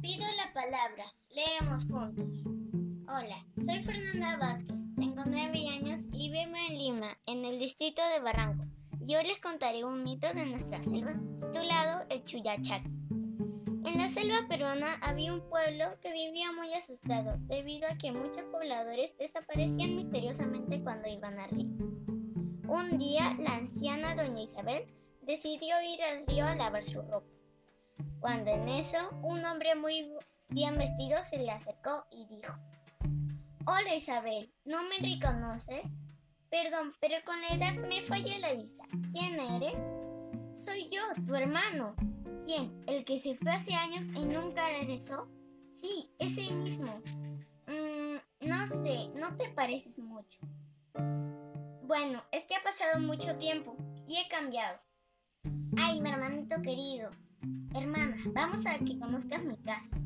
Pido la palabra. Leemos juntos. Hola, soy Fernanda Vázquez, tengo nueve años y vivo en Lima, en el distrito de Barranco. Yo les contaré un mito de nuestra selva, titulado El Chuyachaki. En la selva peruana había un pueblo que vivía muy asustado debido a que muchos pobladores desaparecían misteriosamente cuando iban al río. Un día, la anciana doña Isabel decidió ir al río a lavar su ropa. Cuando en eso, un hombre muy bien vestido se le acercó y dijo, Hola Isabel, ¿no me reconoces? Perdón, pero con la edad me falla la vista. ¿Quién eres? Soy yo, tu hermano. ¿Quién? ¿El que se fue hace años y nunca regresó? Sí, ese mismo. Mm, no sé, no te pareces mucho. Bueno, es que ha pasado mucho tiempo y he cambiado. Ay, mi hermanito querido. Hermana, vamos a que conozcas mi casa.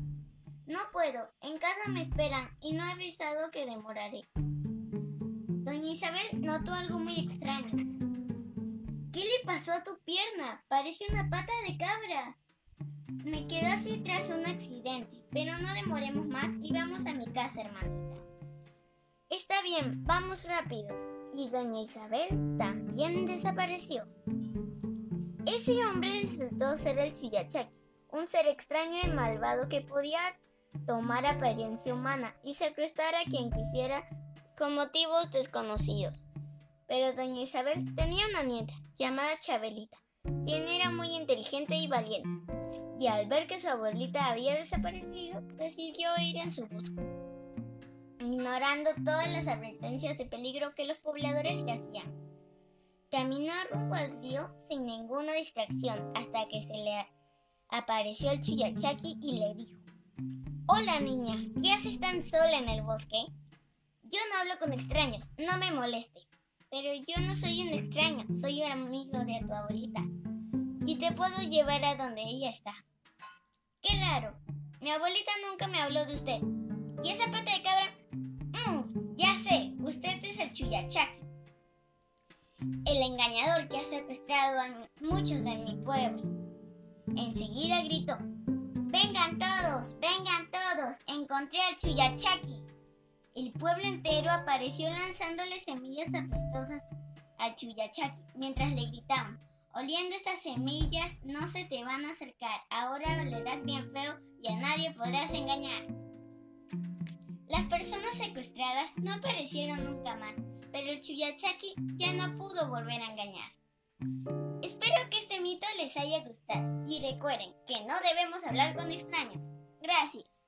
No puedo, en casa me esperan y no he avisado que demoraré. Doña Isabel notó algo muy extraño. ¿Qué le pasó a tu pierna? Parece una pata de cabra. Me quedé así tras un accidente, pero no demoremos más y vamos a mi casa, hermanita. Está bien, vamos rápido. Y doña Isabel también desapareció. Ese hombre resultó ser el Chuyachaki, un ser extraño y malvado que podía tomar apariencia humana y secuestrar a quien quisiera con motivos desconocidos. Pero doña Isabel tenía una nieta llamada Chabelita, quien era muy inteligente y valiente, y al ver que su abuelita había desaparecido, decidió ir en su busca, ignorando todas las advertencias de peligro que los pobladores le hacían. Caminó rumbo al río sin ninguna distracción hasta que se le apareció el Chuyachaki y le dijo, Hola niña, ¿qué haces tan sola en el bosque? Yo no hablo con extraños, no me moleste. Pero yo no soy un extraño, soy un amigo de tu abuelita. Y te puedo llevar a donde ella está. Qué raro, mi abuelita nunca me habló de usted. ¿Y esa pata de cabra? Mmm, ya sé, usted es el Chuyachaki. El engañador que ha secuestrado a muchos de mi pueblo. Enseguida gritó, Vengan todos, vengan todos, encontré al Chuyachaki. El pueblo entero apareció lanzándole semillas apestosas al Chuyachaki mientras le gritaban, oliendo estas semillas no se te van a acercar, ahora valerás bien feo y a nadie podrás engañar. Las personas secuestradas no aparecieron nunca más, pero el Chuyachaki ya no pudo volver a engañar. Espero que este mito les haya gustado y recuerden que no debemos hablar con extraños. Gracias.